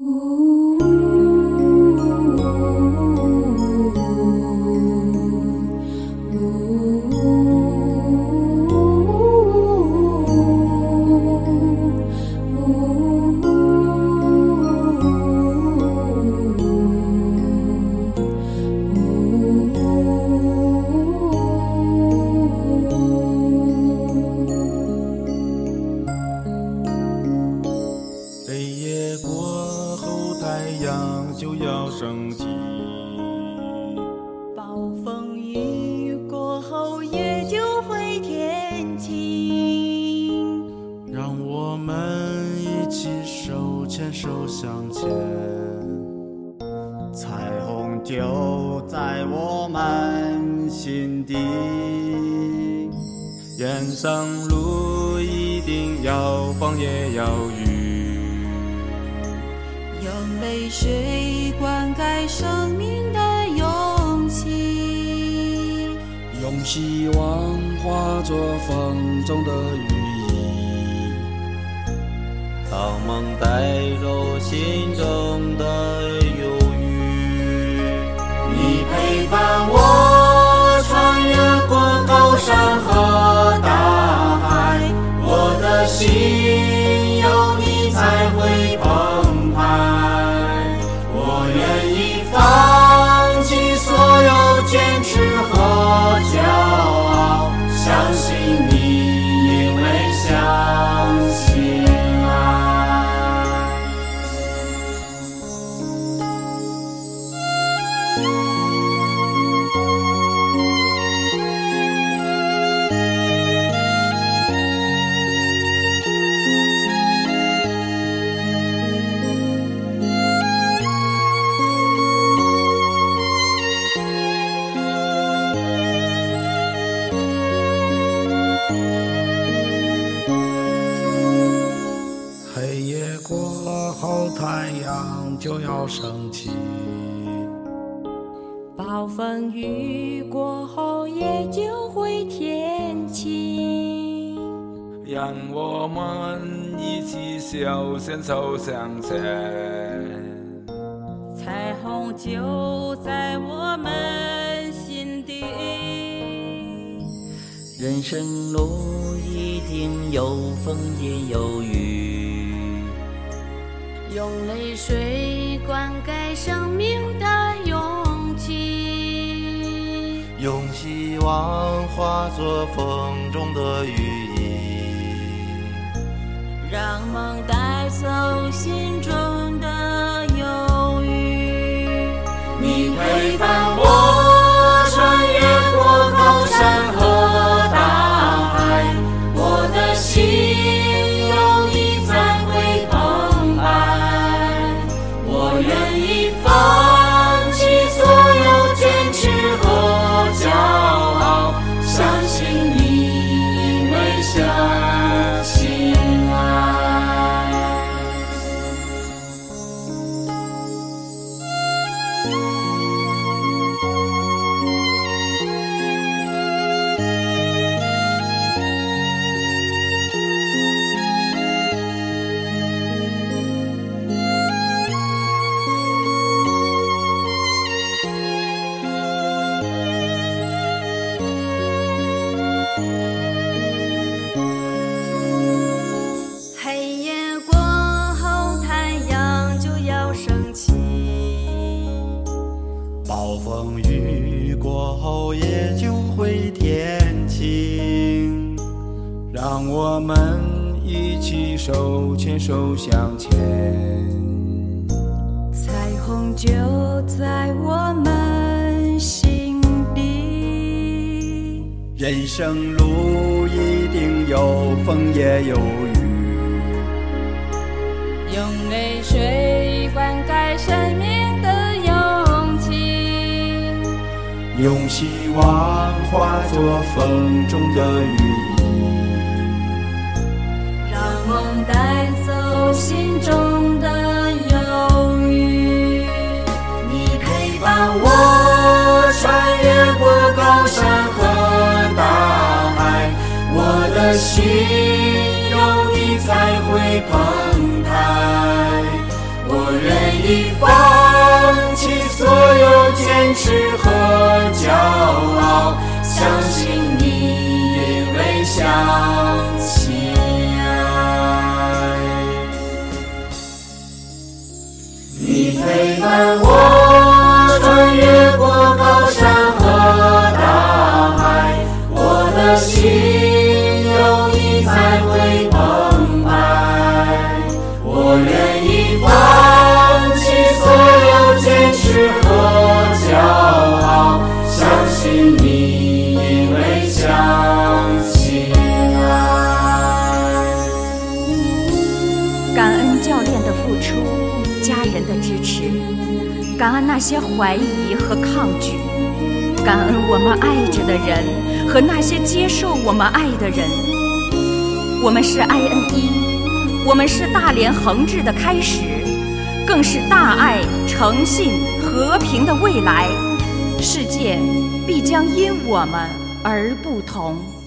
Uh. 彩虹就在我们心底，人生路一定要风也要雨，用泪水灌溉生命的勇气，用希望化作风中的羽翼，把梦带走心中坚持太阳就要升起。暴风雨过后，也就会天晴。让我们一起手牵手向前。彩虹就在我们心底，人生路一定有风也有雨，用泪水灌溉生命的勇气，用希望化作风中的羽翼。让梦带走心中让我们一起手牵手向前。彩虹就在我们心底，人生路一定有风也有雨，用泪水灌溉生命的勇气，用希望化作风中的羽心中的忧郁。你陪伴我穿越过高山和大海，我的心有你才会澎湃。我愿意放弃所有坚持和骄傲，相信付出，家人的支持，感恩那些怀疑和抗拒，感恩我们爱着的人和那些接受我们爱的人。我们是 IN 一，我们是大连恒志的开始，更是大爱、诚信、和平的未来。世界必将因我们而不同。